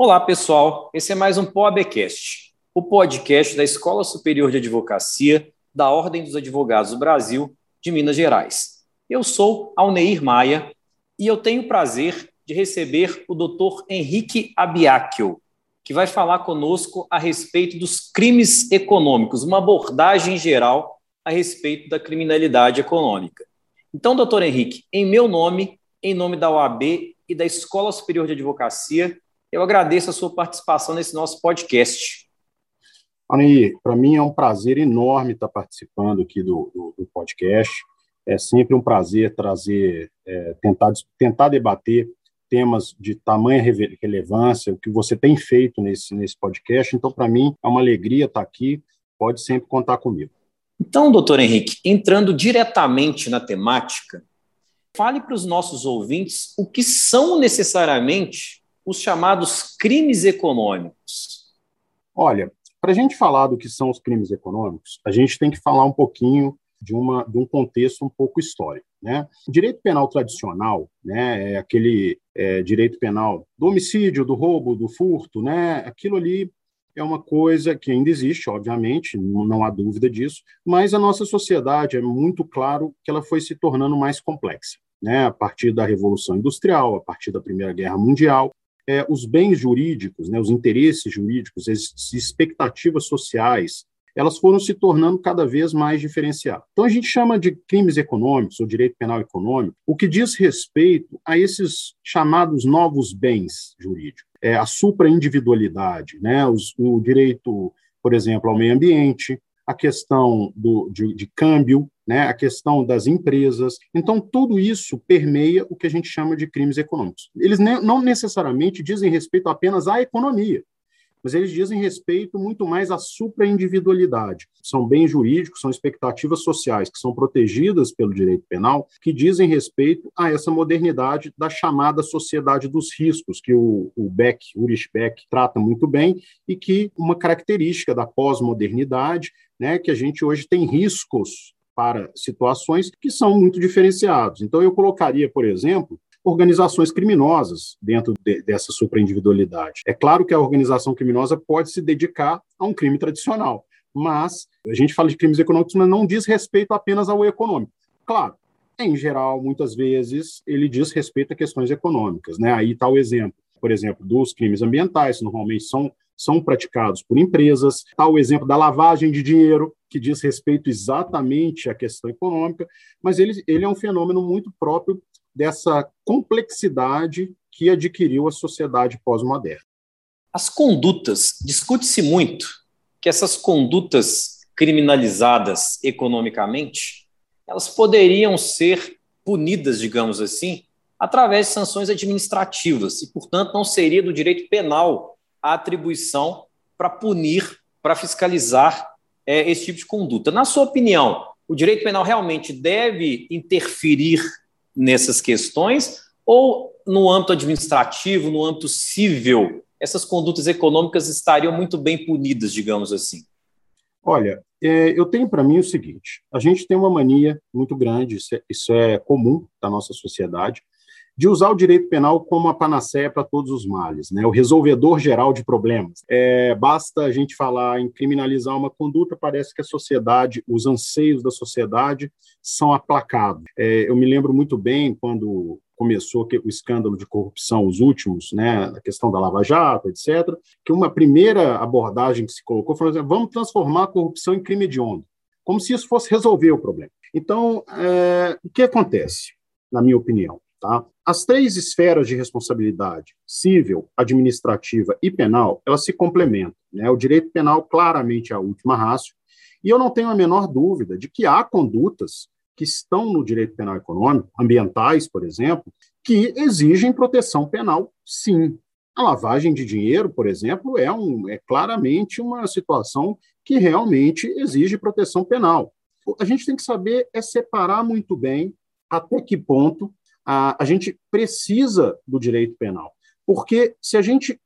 Olá, pessoal. Esse é mais um POABcast, o podcast da Escola Superior de Advocacia da Ordem dos Advogados do Brasil de Minas Gerais. Eu sou Alneir Maia e eu tenho o prazer de receber o Dr. Henrique Abiacchio, que vai falar conosco a respeito dos crimes econômicos, uma abordagem geral a respeito da criminalidade econômica. Então, doutor Henrique, em meu nome, em nome da OAB e da Escola Superior de Advocacia, eu agradeço a sua participação nesse nosso podcast. Anaí, para mim é um prazer enorme estar participando aqui do, do, do podcast. É sempre um prazer trazer, é, tentar, tentar debater temas de tamanha relevância, o que você tem feito nesse, nesse podcast. Então, para mim, é uma alegria estar aqui. Pode sempre contar comigo. Então, doutor Henrique, entrando diretamente na temática, fale para os nossos ouvintes o que são necessariamente os chamados crimes econômicos. Olha, para a gente falar do que são os crimes econômicos, a gente tem que falar um pouquinho de, uma, de um contexto um pouco histórico. Né? Direito penal tradicional, né, é aquele é, direito penal do homicídio, do roubo, do furto, né, aquilo ali é uma coisa que ainda existe, obviamente, não, não há dúvida disso, mas a nossa sociedade é muito claro que ela foi se tornando mais complexa. Né, a partir da Revolução Industrial, a partir da Primeira Guerra Mundial, é, os bens jurídicos, né, os interesses jurídicos, as expectativas sociais, elas foram se tornando cada vez mais diferenciadas. Então, a gente chama de crimes econômicos ou direito penal econômico o que diz respeito a esses chamados novos bens jurídicos é, a supraindividualidade, né, o direito, por exemplo, ao meio ambiente, a questão do, de, de câmbio, né, a questão das empresas. Então, tudo isso permeia o que a gente chama de crimes econômicos. Eles ne não necessariamente dizem respeito apenas à economia, mas eles dizem respeito muito mais à supraindividualidade. São bens jurídicos, são expectativas sociais que são protegidas pelo direito penal, que dizem respeito a essa modernidade da chamada sociedade dos riscos, que o, o Beck, Ulrich Beck, trata muito bem, e que uma característica da pós-modernidade, né, que a gente hoje tem riscos para situações que são muito diferenciados. Então, eu colocaria, por exemplo, organizações criminosas dentro de, dessa supraindividualidade. É claro que a organização criminosa pode se dedicar a um crime tradicional, mas a gente fala de crimes econômicos, mas não diz respeito apenas ao econômico. Claro, em geral, muitas vezes, ele diz respeito a questões econômicas. Né? Aí está o exemplo, por exemplo, dos crimes ambientais, normalmente são, são praticados por empresas. Está o exemplo da lavagem de dinheiro, que diz respeito exatamente à questão econômica, mas ele, ele é um fenômeno muito próprio dessa complexidade que adquiriu a sociedade pós-moderna. As condutas, discute-se muito que essas condutas criminalizadas economicamente, elas poderiam ser punidas, digamos assim, através de sanções administrativas e, portanto, não seria do direito penal a atribuição para punir, para fiscalizar é, esse tipo de conduta. Na sua opinião, o direito penal realmente deve interferir nessas questões ou no âmbito administrativo, no âmbito civil, essas condutas econômicas estariam muito bem punidas, digamos assim? Olha, é, eu tenho para mim o seguinte: a gente tem uma mania muito grande, isso é, isso é comum da nossa sociedade, de usar o direito penal como a panaceia para todos os males, né? o resolvedor geral de problemas. É, basta a gente falar em criminalizar uma conduta, parece que a sociedade, os anseios da sociedade são aplacados. É, eu me lembro muito bem quando começou o escândalo de corrupção, os últimos, né, a questão da Lava Jato, etc., que uma primeira abordagem que se colocou foi assim, vamos transformar a corrupção em crime hediondo, como se isso fosse resolver o problema. Então, é, o que acontece, na minha opinião? Tá? As três esferas de responsabilidade, civil, administrativa e penal, elas se complementam. Né? O direito penal claramente é a última rácio, e eu não tenho a menor dúvida de que há condutas que estão no direito penal econômico, ambientais, por exemplo, que exigem proteção penal, sim. A lavagem de dinheiro, por exemplo, é, um, é claramente uma situação que realmente exige proteção penal. A gente tem que saber é separar muito bem até que ponto a, a gente precisa do direito penal. Porque se a gente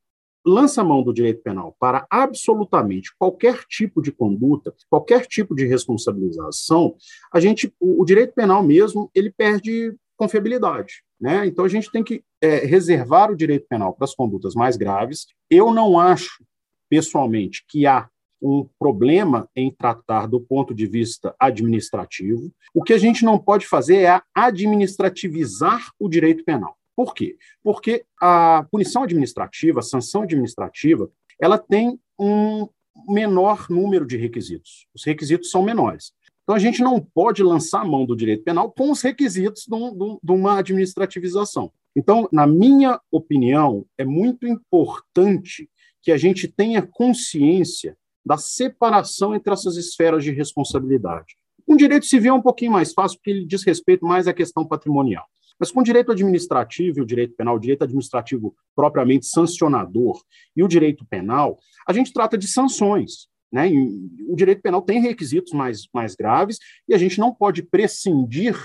lança a mão do direito penal para absolutamente qualquer tipo de conduta, qualquer tipo de responsabilização, a gente, o, o direito penal mesmo, ele perde confiabilidade, né? Então a gente tem que é, reservar o direito penal para as condutas mais graves. Eu não acho, pessoalmente, que há um problema em tratar do ponto de vista administrativo. O que a gente não pode fazer é administrativizar o direito penal. Por quê? Porque a punição administrativa, a sanção administrativa, ela tem um menor número de requisitos. Os requisitos são menores. Então, a gente não pode lançar a mão do direito penal com os requisitos de, um, de uma administrativização. Então, na minha opinião, é muito importante que a gente tenha consciência da separação entre essas esferas de responsabilidade. Com direito civil é um pouquinho mais fácil, porque ele diz respeito mais à questão patrimonial. Mas com o direito administrativo e o direito penal, o direito administrativo propriamente sancionador e o direito penal, a gente trata de sanções. Né? o direito penal tem requisitos mais, mais graves e a gente não pode prescindir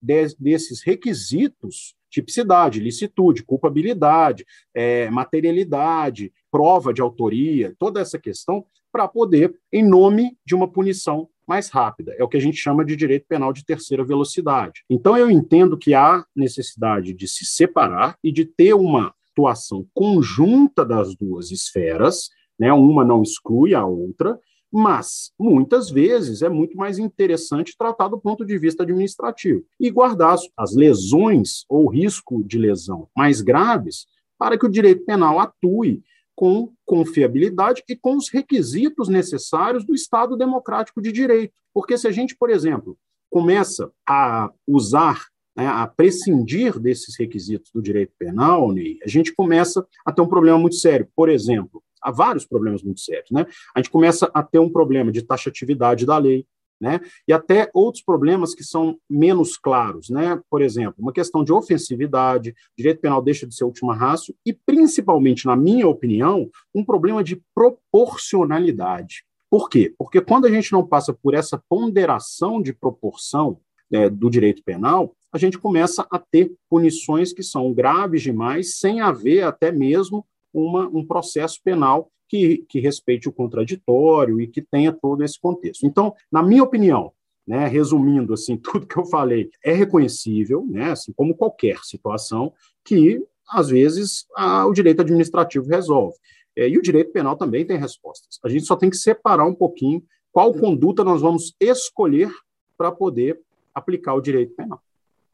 de, desses requisitos tipicidade, licitude, culpabilidade, é, materialidade, prova de autoria, toda essa questão, para poder, em nome de uma punição mais rápida. É o que a gente chama de direito penal de terceira velocidade. Então, eu entendo que há necessidade de se separar e de ter uma atuação conjunta das duas esferas, né? Uma não exclui a outra, mas muitas vezes é muito mais interessante tratar do ponto de vista administrativo e guardar as lesões ou risco de lesão mais graves para que o direito penal atue com confiabilidade e com os requisitos necessários do Estado democrático de direito. Porque se a gente, por exemplo, começa a usar né, a prescindir desses requisitos do direito penal, a gente começa a ter um problema muito sério. Por exemplo, há vários problemas muito sérios. Né? A gente começa a ter um problema de taxatividade da lei, né? E até outros problemas que são menos claros, né? Por exemplo, uma questão de ofensividade, direito penal deixa de ser última raça e, principalmente, na minha opinião, um problema de proporcionalidade. Por quê? Porque quando a gente não passa por essa ponderação de proporção é, do direito penal, a gente começa a ter punições que são graves demais, sem haver até mesmo uma, um processo penal que, que respeite o contraditório e que tenha todo esse contexto. Então, na minha opinião, né, resumindo assim tudo que eu falei, é reconhecível, né, assim como qualquer situação que às vezes a, o direito administrativo resolve. É, e o direito penal também tem respostas. A gente só tem que separar um pouquinho qual conduta nós vamos escolher para poder aplicar o direito penal.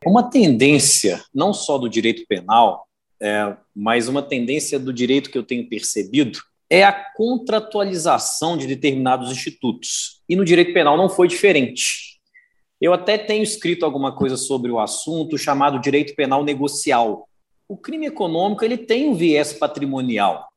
Uma tendência, não só do direito penal, é, mas uma tendência do direito que eu tenho percebido é a contratualização de determinados institutos. E no direito penal não foi diferente. Eu até tenho escrito alguma coisa sobre o assunto chamado direito penal negocial. O crime econômico ele tem um viés patrimonial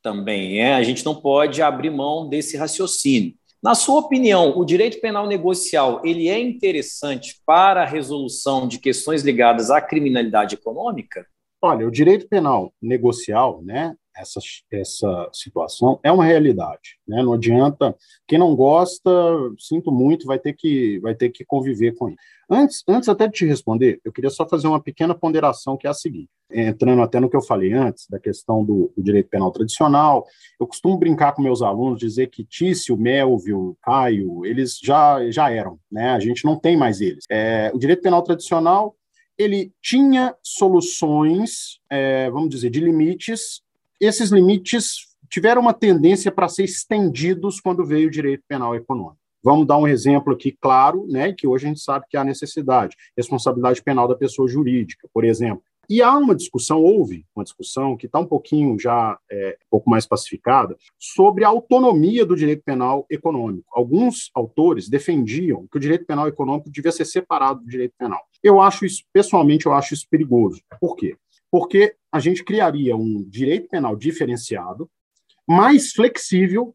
também. É? A gente não pode abrir mão desse raciocínio. Na sua opinião, o direito penal negocial ele é interessante para a resolução de questões ligadas à criminalidade econômica? Olha, o direito penal negocial, né, essa, essa situação é uma realidade, né? Não adianta quem não gosta, sinto muito, vai ter que vai ter que conviver com isso. Antes, antes até de te responder, eu queria só fazer uma pequena ponderação que é a seguinte, entrando até no que eu falei antes da questão do, do direito penal tradicional, eu costumo brincar com meus alunos dizer que Tício, Melvio, Caio, eles já já eram, né? A gente não tem mais eles. É, o direito penal tradicional ele tinha soluções, é, vamos dizer, de limites. Esses limites tiveram uma tendência para ser estendidos quando veio o direito penal econômico. Vamos dar um exemplo aqui claro, né, que hoje a gente sabe que há necessidade. Responsabilidade penal da pessoa jurídica, por exemplo. E há uma discussão, houve uma discussão que está um pouquinho já é, um pouco mais pacificada, sobre a autonomia do direito penal econômico. Alguns autores defendiam que o direito penal econômico devia ser separado do direito penal. Eu acho isso, pessoalmente, eu acho isso perigoso. Por quê? Porque a gente criaria um direito penal diferenciado, mais flexível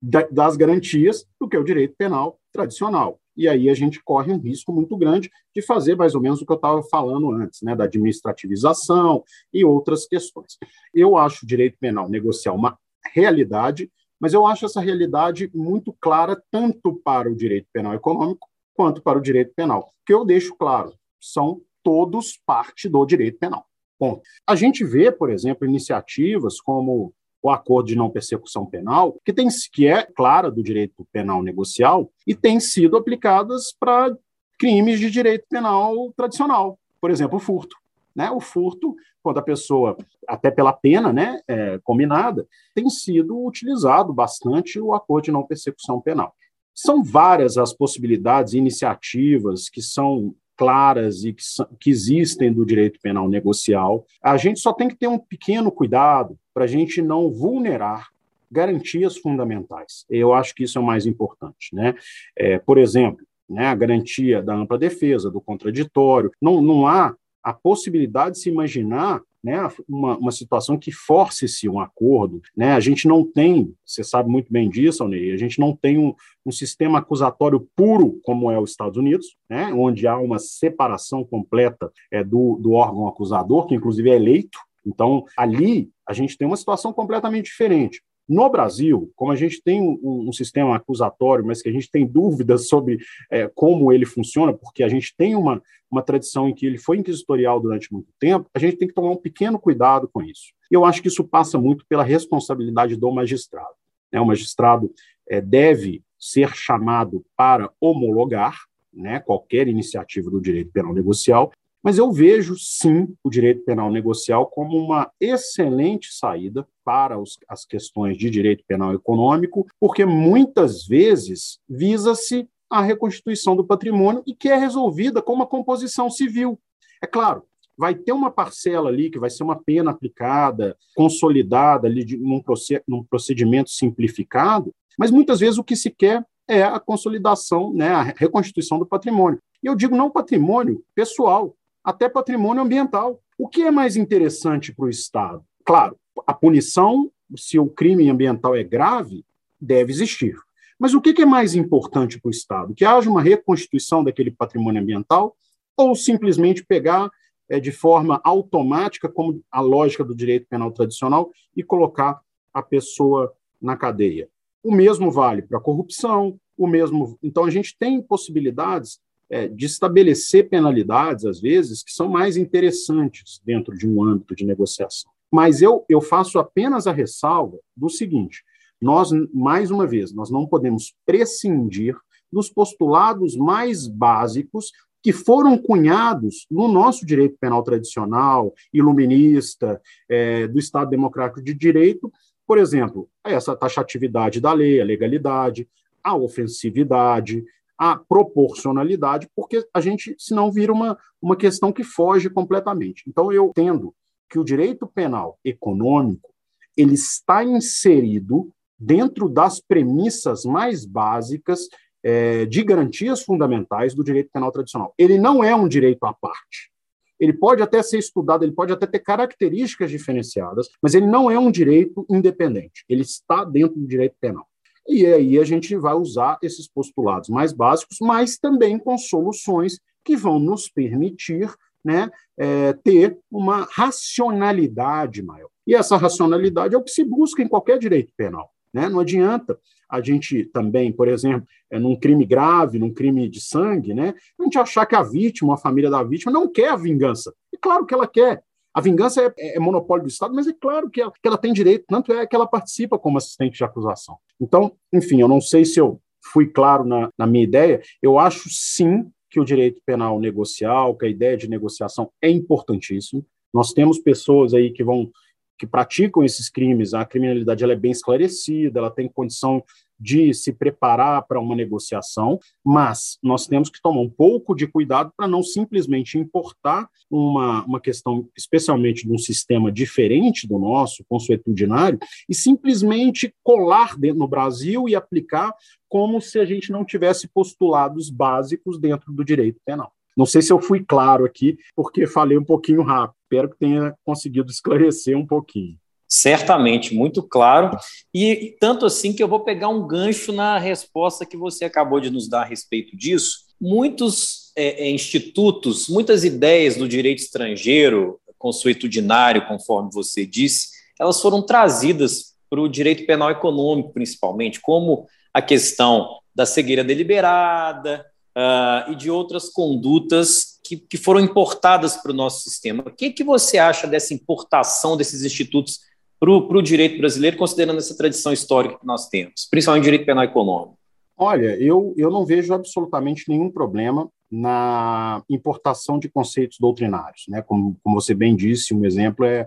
das garantias do que o direito penal tradicional. E aí a gente corre um risco muito grande de fazer mais ou menos o que eu estava falando antes, né, da administrativização e outras questões. Eu acho o direito penal negociar uma realidade, mas eu acho essa realidade muito clara tanto para o direito penal econômico quanto para o direito penal, que eu deixo claro, são todos parte do direito penal. Bom, a gente vê, por exemplo, iniciativas como o acordo de não persecução penal, que, tem, que é clara do direito penal negocial e tem sido aplicadas para crimes de direito penal tradicional, por exemplo, o furto. Né? O furto, quando a pessoa, até pela pena né, é, combinada, tem sido utilizado bastante o acordo de não persecução penal. São várias as possibilidades, iniciativas que são claras e que, que, existem do direito penal negocial. A gente só tem que ter um pequeno cuidado para a gente não vulnerar garantias fundamentais. Eu acho que isso é o mais importante. Né? É, por exemplo, né, a garantia da ampla defesa, do contraditório. Não, não há a possibilidade de se imaginar né, uma, uma situação que force-se um acordo. Né? A gente não tem, você sabe muito bem disso, Alnei, a gente não tem um, um sistema acusatório puro como é os Estados Unidos, né, onde há uma separação completa é, do, do órgão acusador, que inclusive é eleito. Então, ali, a gente tem uma situação completamente diferente. No Brasil, como a gente tem um, um, sistema acusatório, mas que a gente tem dúvidas sobre é, como ele funciona, porque a gente tem uma, uma tradição em que ele foi inquisitorial durante muito tempo, a gente tem que tomar um pequeno cuidado com isso. Eu acho que isso passa muito pela responsabilidade do magistrado. Né? O magistrado é, deve ser chamado para homologar né, qualquer iniciativa do direito penal negocial, mas eu vejo, sim, o direito penal negocial como uma excelente saída para os, as questões de direito penal econômico, porque muitas vezes visa-se a reconstituição do patrimônio e que é resolvida com uma composição civil. É claro, vai ter uma parcela ali que vai ser uma pena aplicada, consolidada ali de, num, num procedimento simplificado, mas muitas vezes o que se quer é a consolidação, né, a reconstituição do patrimônio. E eu digo não patrimônio pessoal, até patrimônio ambiental. O que é mais interessante para o Estado? Claro, a punição, se o crime ambiental é grave, deve existir. Mas o que é mais importante para o Estado? Que haja uma reconstituição daquele patrimônio ambiental ou simplesmente pegar é, de forma automática, como a lógica do direito penal tradicional, e colocar a pessoa na cadeia? O mesmo vale para a corrupção, o mesmo. Então, a gente tem possibilidades é, de estabelecer penalidades, às vezes, que são mais interessantes dentro de um âmbito de negociação. Mas eu, eu faço apenas a ressalva do seguinte: nós, mais uma vez, nós não podemos prescindir dos postulados mais básicos que foram cunhados no nosso direito penal tradicional, iluminista, é, do Estado Democrático de Direito, por exemplo, essa taxatividade da lei, a legalidade, a ofensividade, a proporcionalidade, porque a gente, senão, vira uma, uma questão que foge completamente. Então, eu entendo que o direito penal econômico ele está inserido dentro das premissas mais básicas é, de garantias fundamentais do direito penal tradicional. Ele não é um direito à parte. Ele pode até ser estudado, ele pode até ter características diferenciadas, mas ele não é um direito independente. Ele está dentro do direito penal. E aí a gente vai usar esses postulados mais básicos, mas também com soluções que vão nos permitir né, é, ter uma racionalidade maior. E essa racionalidade é o que se busca em qualquer direito penal. Né? Não adianta a gente também, por exemplo, é, num crime grave, num crime de sangue, né, a gente achar que a vítima, a família da vítima, não quer a vingança. E claro que ela quer, a vingança é, é, é, monopólio do Estado, mas é claro que ela, que ela tem direito, tanto é que ela participa como assistente de acusação. Então, enfim, eu não sei se eu fui claro na, na minha ideia, eu acho sim que o direito penal negocial, que a ideia de negociação é importantíssimo. Nós temos pessoas aí que vão que praticam esses crimes, a criminalidade ela é bem esclarecida, ela tem condição de se preparar para uma negociação, mas nós temos que tomar um pouco de cuidado para não simplesmente importar uma, uma questão, especialmente de um sistema diferente do nosso, consuetudinário, e simplesmente colar dentro no Brasil e aplicar como se a gente não tivesse postulados básicos dentro do direito penal. Não sei se eu fui claro aqui, porque falei um pouquinho rápido. Espero que tenha conseguido esclarecer um pouquinho. Certamente, muito claro. E, tanto assim que eu vou pegar um gancho na resposta que você acabou de nos dar a respeito disso. Muitos é, é, institutos, muitas ideias do direito estrangeiro, consuetudinário, conforme você disse, elas foram trazidas para o direito penal econômico, principalmente, como a questão da cegueira deliberada uh, e de outras condutas que, que foram importadas para o nosso sistema. O que, que você acha dessa importação desses institutos para o direito brasileiro, considerando essa tradição histórica que nós temos, principalmente direito penal econômico? Olha, eu, eu não vejo absolutamente nenhum problema na importação de conceitos doutrinários, né? Como, como você bem disse, um exemplo é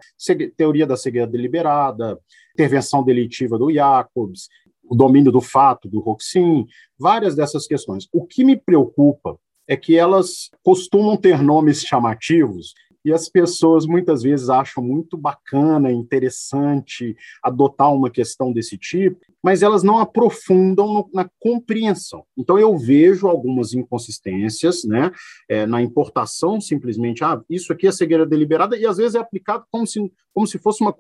teoria da cegueira deliberada, intervenção delitiva do Jacobs, o domínio do fato do Roxin, várias dessas questões. O que me preocupa é que elas costumam ter nomes chamativos e as pessoas muitas vezes acham muito bacana, interessante adotar uma questão desse tipo, mas elas não aprofundam na compreensão. Então eu vejo algumas inconsistências, né, é, na importação simplesmente, ah, isso aqui é cegueira deliberada e às vezes é aplicado como se, como se fosse uma,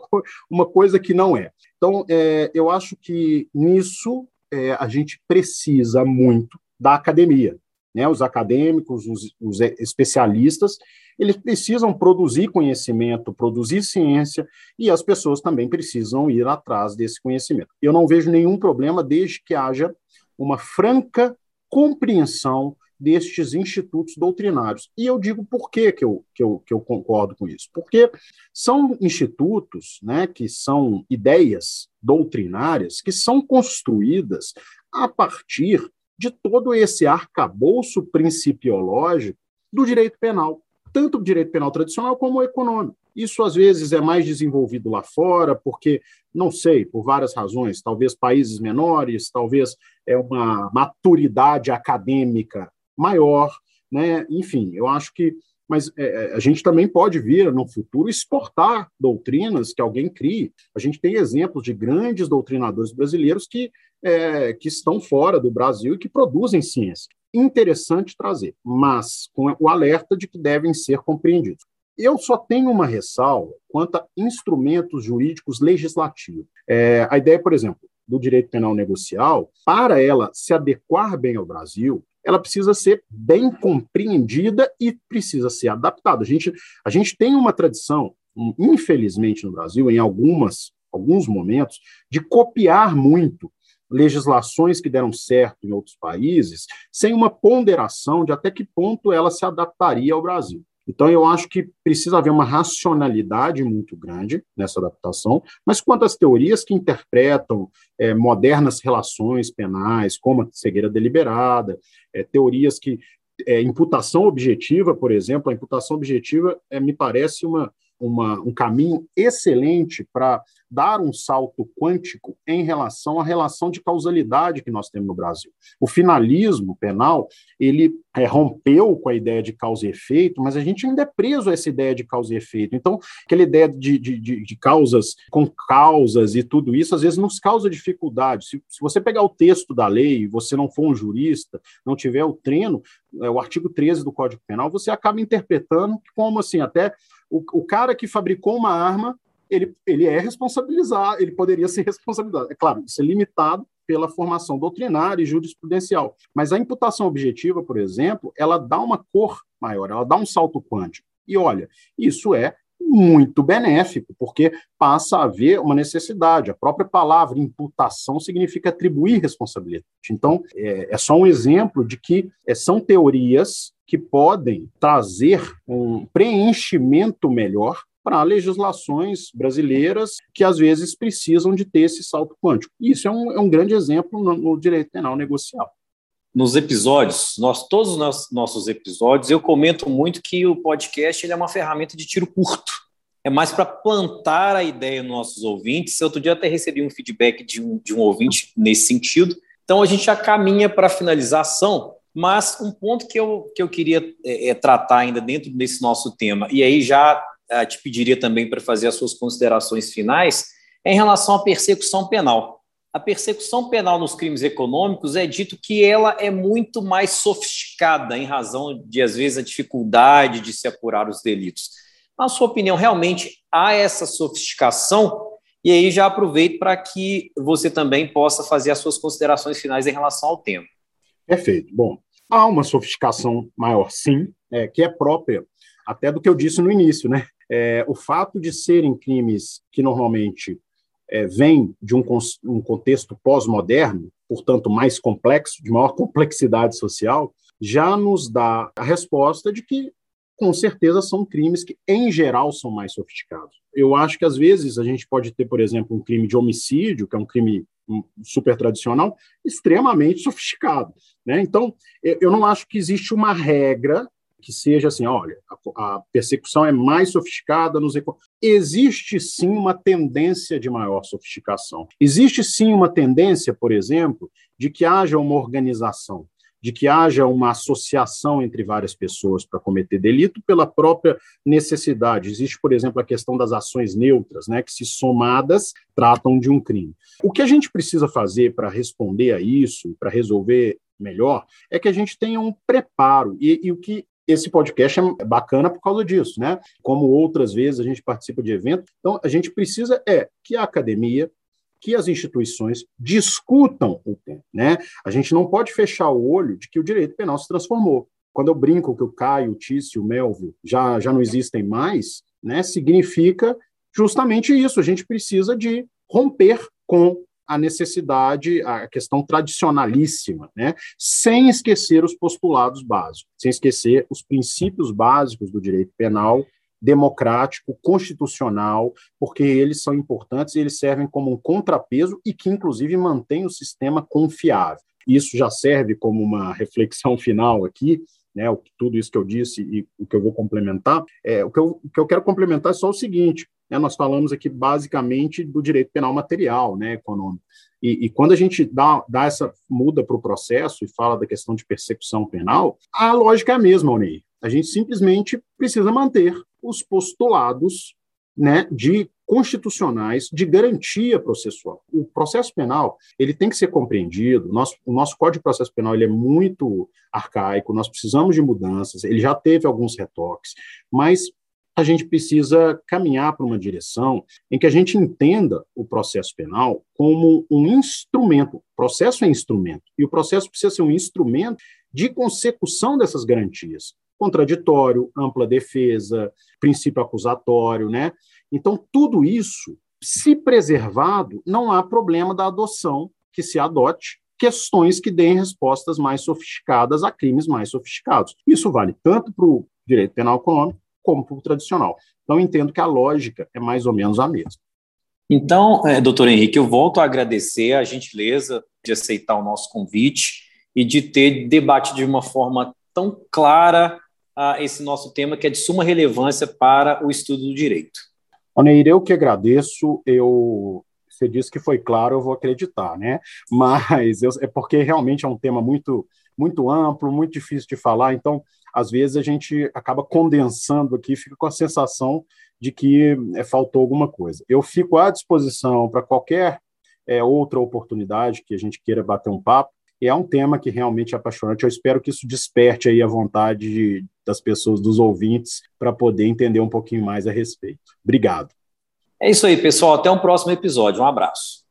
uma coisa que não é. Então é, eu acho que nisso é, a gente precisa muito da academia, né, os acadêmicos, os, os especialistas, eles precisam produzir conhecimento, produzir ciência, e as pessoas também precisam ir atrás desse conhecimento. Eu não vejo nenhum problema desde que haja uma franca compreensão destes institutos doutrinários. E eu digo por que, que, eu, que, eu, que eu concordo com isso. Porque são institutos né, que são ideias doutrinárias que são construídas a partir de todo esse arcabouço principiológico do direito penal tanto o direito penal tradicional como o econômico. Isso às vezes é mais desenvolvido lá fora, porque, não sei, por várias razões, talvez países menores, talvez é uma maturidade acadêmica maior, né? Enfim, eu acho que mas é, é, a gente também pode vir, no futuro, exportar doutrinas que alguém crie. A gente tem exemplos de grandes doutrinadores brasileiros que, é, que estão fora do Brasil e que produzem ciência interessante trazer, mas com o alerta de que devem ser compreendidos. Eu só tenho uma ressalva quanto a instrumentos jurídicos legislativos. É, a ideia, por exemplo, do direito penal negocial, para ela se adequar bem ao Brasil, ela precisa ser bem compreendida e precisa ser adaptada. A gente, a gente tem uma tradição, infelizmente no Brasil, em algumas alguns momentos, de copiar muito legislações que deram certo em outros países, sem uma ponderação de até que ponto ela se adaptaria ao Brasil. Então, eu acho que precisa haver uma racionalidade muito grande nessa adaptação, mas quanto às teorias que interpretam é, modernas relações penais, como a cegueira deliberada, é, teorias que. É, imputação objetiva, por exemplo, a imputação objetiva é, me parece uma, uma, um caminho excelente para dar um salto quântico em relação à relação de causalidade que nós temos no Brasil. O finalismo penal, ele é, rompeu com a ideia de causa e efeito, mas a gente ainda é preso a essa ideia de causa e efeito. Então, aquela ideia de, de, de, de causas com causas e tudo isso, às vezes nos causa dificuldade. Se, se você pegar o texto da lei e você não for um jurista, não tiver o treino, é, o artigo 13 do Código Penal, você acaba interpretando como assim, até o, o cara que fabricou uma arma, ele, ele é responsabilizado, ele poderia ser responsabilizado. É claro, isso é limitado pela formação doutrinária e jurisprudencial. Mas a imputação objetiva, por exemplo, ela dá uma cor maior, ela dá um salto quântico. E olha, isso é muito benéfico, porque passa a haver uma necessidade. A própria palavra imputação significa atribuir responsabilidade. Então, é, é só um exemplo de que é, são teorias que podem trazer um preenchimento melhor para legislações brasileiras que às vezes precisam de ter esse salto quântico. Isso é um, é um grande exemplo no, no direito penal negocial nos episódios, nós todos os nossos episódios, eu comento muito que o podcast ele é uma ferramenta de tiro curto. É mais para plantar a ideia nos nossos ouvintes. Outro dia até recebi um feedback de um, de um ouvinte nesse sentido. Então a gente já caminha para a finalização, mas um ponto que eu, que eu queria é, é, tratar ainda dentro desse nosso tema, e aí já é, te pediria também para fazer as suas considerações finais, é em relação à persecução penal a persecução penal nos crimes econômicos é dito que ela é muito mais sofisticada em razão de, às vezes, a dificuldade de se apurar os delitos. Na sua opinião, realmente há essa sofisticação? E aí já aproveito para que você também possa fazer as suas considerações finais em relação ao tema. Perfeito. Bom, há uma sofisticação maior, sim, é, que é própria até do que eu disse no início, né? É, o fato de serem crimes que normalmente é, vem de um, um contexto pós-moderno, portanto mais complexo, de maior complexidade social, já nos dá a resposta de que, com certeza, são crimes que, em geral, são mais sofisticados. Eu acho que, às vezes, a gente pode ter, por exemplo, um crime de homicídio, que é um crime super tradicional, extremamente sofisticado. Né? Então, eu não acho que existe uma regra que seja assim, olha, a, a persecução é mais sofisticada nos existe sim uma tendência de maior sofisticação. Existe sim uma tendência, por exemplo, de que haja uma organização de que haja uma associação entre várias pessoas para cometer delito pela própria necessidade. Existe, por exemplo, a questão das ações neutras, né, que se somadas tratam de um crime. O que a gente precisa fazer para responder a isso, para resolver melhor, é que a gente tenha um preparo. E, e o que esse podcast é bacana por causa disso, né? Como outras vezes a gente participa de eventos, então a gente precisa é que a academia, que as instituições discutam o tema. Né? A gente não pode fechar o olho de que o direito penal se transformou. Quando eu brinco que o Caio, o Tício, o Melvio já, já não existem mais, né, significa justamente isso. A gente precisa de romper com a necessidade, a questão tradicionalíssima, né? sem esquecer os postulados básicos, sem esquecer os princípios básicos do direito penal democrático, constitucional, porque eles são importantes e eles servem como um contrapeso e que, inclusive, mantém o sistema confiável. Isso já serve como uma reflexão final aqui, né, tudo isso que eu disse e o que eu vou complementar. É, o, que eu, o que eu quero complementar é só o seguinte: né, nós falamos aqui basicamente do direito penal material, né, econômico. E, e, quando a gente dá, dá essa muda para o processo e fala da questão de persecução penal, a lógica é a mesma, Onei. A gente simplesmente precisa manter os postulados né, de constitucionais de garantia processual. O processo penal ele tem que ser compreendido. Nosso, o nosso Código de Processo Penal ele é muito arcaico. Nós precisamos de mudanças. Ele já teve alguns retoques, mas a gente precisa caminhar para uma direção em que a gente entenda o processo penal como um instrumento. O processo é instrumento e o processo precisa ser um instrumento de consecução dessas garantias contraditório, ampla defesa, princípio acusatório, né? Então, tudo isso, se preservado, não há problema da adoção que se adote questões que deem respostas mais sofisticadas a crimes mais sofisticados. Isso vale tanto para o direito penal econômico como o tradicional. Então, entendo que a lógica é mais ou menos a mesma. Então, é, doutor Henrique, eu volto a agradecer a gentileza de aceitar o nosso convite e de ter debatido de uma forma tão clara a esse nosso tema, que é de suma relevância para o estudo do direito. Oneir, eu que agradeço. Eu você disse que foi claro, eu vou acreditar, né? Mas eu, é porque realmente é um tema muito muito amplo, muito difícil de falar, então às vezes a gente acaba condensando aqui, fica com a sensação de que é, faltou alguma coisa. Eu fico à disposição para qualquer é, outra oportunidade que a gente queira bater um papo. E é um tema que realmente é apaixonante. Eu espero que isso desperte aí a vontade de, das pessoas, dos ouvintes, para poder entender um pouquinho mais a respeito. Obrigado. É isso aí, pessoal. Até um próximo episódio. Um abraço.